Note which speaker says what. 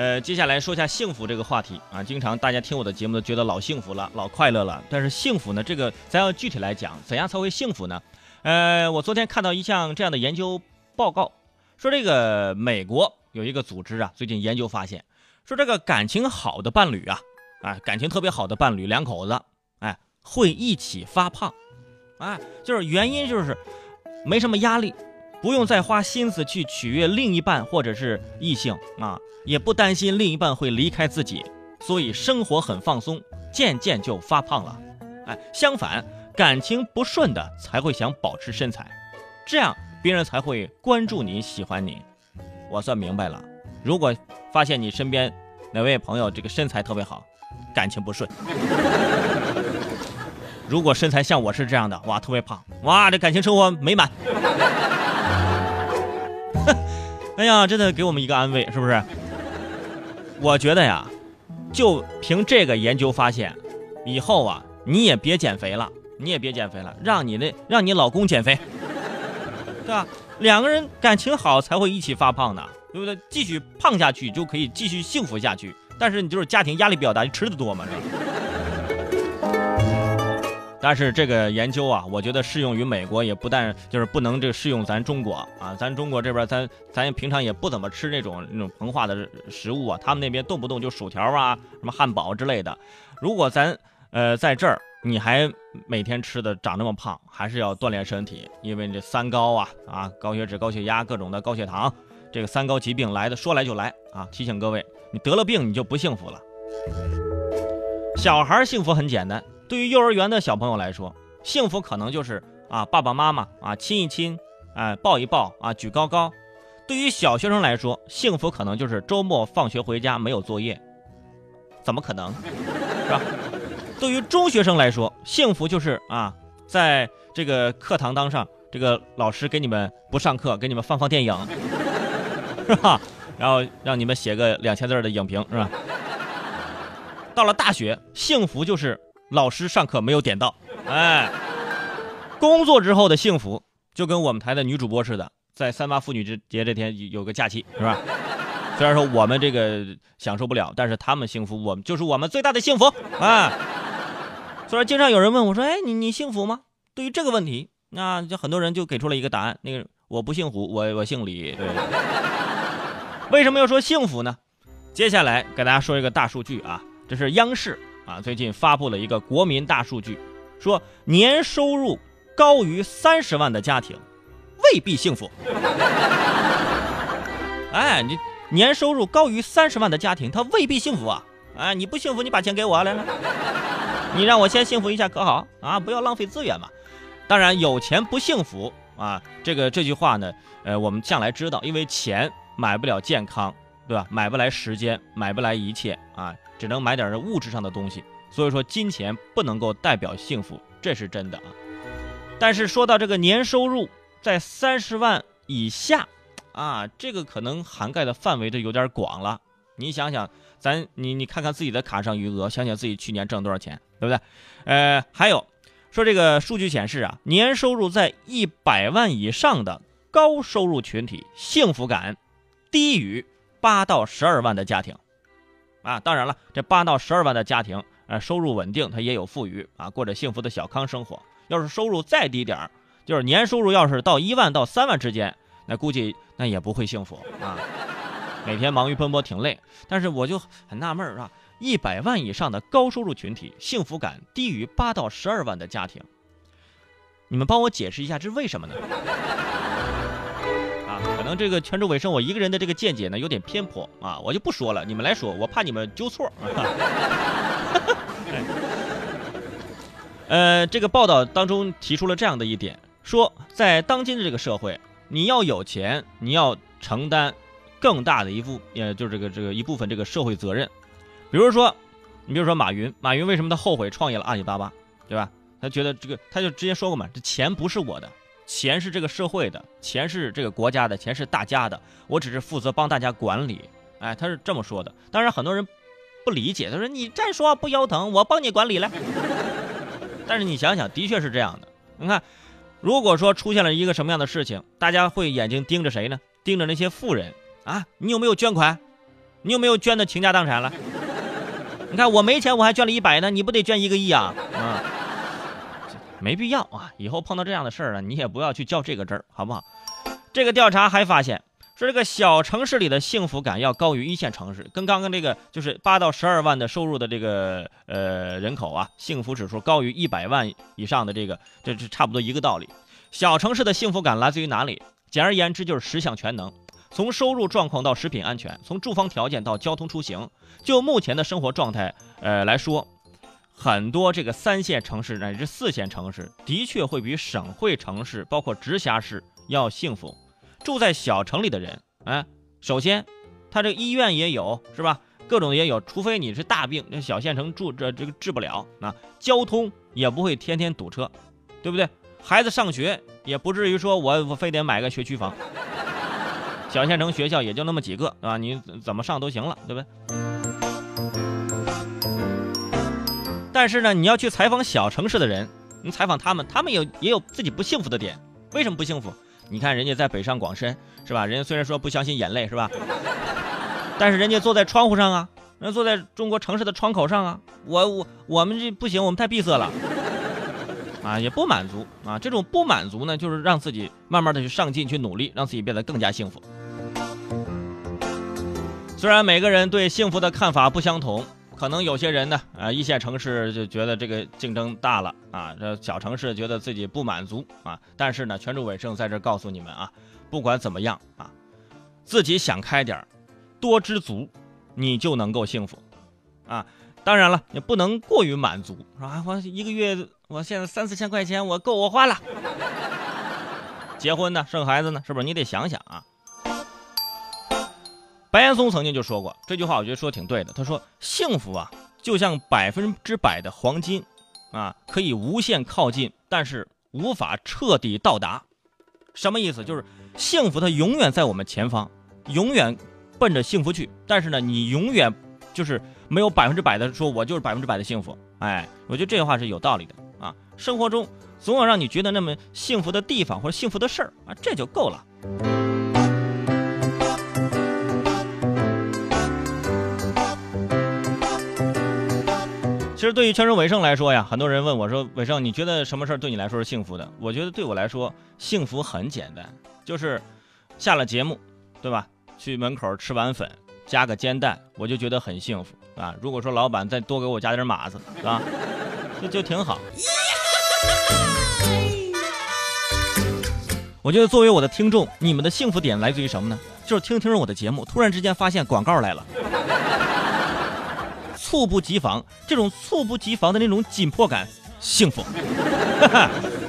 Speaker 1: 呃，接下来说一下幸福这个话题啊。经常大家听我的节目都觉得老幸福了，老快乐了。但是幸福呢，这个咱要具体来讲，怎样才会幸福呢？呃，我昨天看到一项这样的研究报告，说这个美国有一个组织啊，最近研究发现，说这个感情好的伴侣啊，啊，感情特别好的伴侣，两口子，哎，会一起发胖，哎，就是原因就是没什么压力。不用再花心思去取悦另一半或者是异性啊，也不担心另一半会离开自己，所以生活很放松，渐渐就发胖了。哎，相反，感情不顺的才会想保持身材，这样别人才会关注你喜欢你。我算明白了，如果发现你身边哪位朋友这个身材特别好，感情不顺；如果身材像我是这样的，哇，特别胖，哇，这感情生活美满。哎呀，真的给我们一个安慰，是不是？我觉得呀，就凭这个研究发现，以后啊，你也别减肥了，你也别减肥了，让你的让你老公减肥，对吧？两个人感情好才会一起发胖的，对不对？继续胖下去就可以继续幸福下去，但是你就是家庭压力比较大，你吃的多嘛，是吧？但是这个研究啊，我觉得适用于美国，也不但就是不能这适用咱中国啊。咱中国这边，咱咱平常也不怎么吃那种那种膨化的食物啊。他们那边动不动就薯条啊、什么汉堡之类的。如果咱呃在这儿，你还每天吃的长那么胖，还是要锻炼身体，因为这三高啊啊，高血脂、高血压、各种的高血糖，这个三高疾病来的说来就来啊。提醒各位，你得了病你就不幸福了。小孩幸福很简单。对于幼儿园的小朋友来说，幸福可能就是啊爸爸妈妈啊亲一亲，哎抱一抱啊举高高；对于小学生来说，幸福可能就是周末放学回家没有作业，怎么可能，是吧？对于中学生来说，幸福就是啊在这个课堂当上，这个老师给你们不上课，给你们放放电影，是吧？然后让你们写个两千字的影评，是吧？到了大学，幸福就是。老师上课没有点到，哎，工作之后的幸福就跟我们台的女主播似的，在三八妇女节这天有个假期，是吧？虽然说我们这个享受不了，但是他们幸福，我们就是我们最大的幸福啊！所以经常有人问我说：“哎，你你幸福吗？”对于这个问题，那就很多人就给出了一个答案：那个我不姓胡，我我姓李。对，为什么要说幸福呢？接下来给大家说一个大数据啊，这是央视。啊，最近发布了一个国民大数据，说年收入高于三十万的家庭未必幸福。哎，你年收入高于三十万的家庭，他未必幸福啊！哎，你不幸福，你把钱给我来来，你让我先幸福一下可好啊？不要浪费资源嘛。当然，有钱不幸福啊，这个这句话呢，呃，我们向来知道，因为钱买不了健康，对吧？买不来时间，买不来一切啊。只能买点物质上的东西，所以说金钱不能够代表幸福，这是真的啊。但是说到这个年收入在三十万以下，啊，这个可能涵盖的范围就有点广了。你想想，咱你你看看自己的卡上余额，想想自己去年挣多少钱，对不对？呃，还有说这个数据显示啊，年收入在一百万以上的高收入群体，幸福感低于八到十二万的家庭。啊，当然了，这八到十二万的家庭，呃，收入稳定，他也有富裕啊，过着幸福的小康生活。要是收入再低点儿，就是年收入要是到一万到三万之间，那估计那也不会幸福啊。每天忙于奔波挺累，但是我就很纳闷儿啊，一百万以上的高收入群体，幸福感低于八到十二万的家庭，你们帮我解释一下，这是为什么呢？这个泉州尾声，我一个人的这个见解呢有点偏颇啊，我就不说了，你们来说，我怕你们纠错。呃，这个报道当中提出了这样的一点，说在当今的这个社会，你要有钱，你要承担更大的一部，呃，就是这个这个一部分这个社会责任。比如说，你比如说马云，马云为什么他后悔创业了阿里巴巴，对吧？他觉得这个，他就直接说过嘛，这钱不是我的。钱是这个社会的，钱是这个国家的，钱是大家的，我只是负责帮大家管理。哎，他是这么说的。当然，很多人不理解，他说你再说不腰疼，我帮你管理来。但是你想想，的确是这样的。你看，如果说出现了一个什么样的事情，大家会眼睛盯着谁呢？盯着那些富人啊？你有没有捐款？你有没有捐的倾家荡产了？你看我没钱，我还捐了一百呢，你不得捐一个亿啊？啊，没必要啊！以后碰到这样的事儿呢，你也不要去较这个真儿，好不好？这个调查还发现，说这个小城市里的幸福感要高于一线城市，跟刚刚这个就是八到十二万的收入的这个呃人口啊，幸福指数高于一百万以上的这个，这是差不多一个道理。小城市的幸福感来自于哪里？简而言之，就是十项全能，从收入状况到食品安全，从住房条件到交通出行。就目前的生活状态，呃来说，很多这个三线城市乃至四线城市，的确会比省会城市，包括直辖市要幸福。住在小城里的人，啊，首先，他这医院也有，是吧？各种也有，除非你是大病，那小县城住这这个治不了啊。交通也不会天天堵车，对不对？孩子上学也不至于说我我非得买个学区房，小县城学校也就那么几个啊，你怎么上都行了，对不对？但是呢，你要去采访小城市的人，你采访他们，他们有也有自己不幸福的点。为什么不幸福？你看人家在北上广深，是吧？人家虽然说不相信眼泪，是吧？但是人家坐在窗户上啊，人坐在中国城市的窗口上啊。我我我们这不行，我们太闭塞了。啊，也不满足啊！这种不满足呢，就是让自己慢慢的去上进、去努力，让自己变得更加幸福。虽然每个人对幸福的看法不相同，可能有些人呢，啊，一线城市就觉得这个竞争大了啊，这小城市觉得自己不满足啊。但是呢，全主伟盛在这告诉你们啊，不管怎么样啊，自己想开点多知足，你就能够幸福啊。当然了，也不能过于满足，是吧？我一个月，我现在三四千块钱，我够我花了。结婚呢，生孩子呢，是不是？你得想想啊。白岩松曾经就说过这句话，我觉得说的挺对的。他说：“幸福啊，就像百分之百的黄金，啊，可以无限靠近，但是无法彻底到达。”什么意思？就是幸福它永远在我们前方，永远奔着幸福去，但是呢，你永远。就是没有百分之百的说，我就是百分之百的幸福。哎，我觉得这句话是有道理的啊。生活中总有让你觉得那么幸福的地方或者幸福的事儿啊，这就够了。其实对于全身伟盛来说呀，很多人问我说：“伟盛，你觉得什么事儿对你来说是幸福的？”我觉得对我来说，幸福很简单，就是下了节目，对吧？去门口吃碗粉。加个煎蛋，我就觉得很幸福啊！如果说老板再多给我加点码子，是吧？就就挺好。我觉得作为我的听众，你们的幸福点来自于什么呢？就是听听着我的节目，突然之间发现广告来了，猝不及防，这种猝不及防的那种紧迫感，幸福。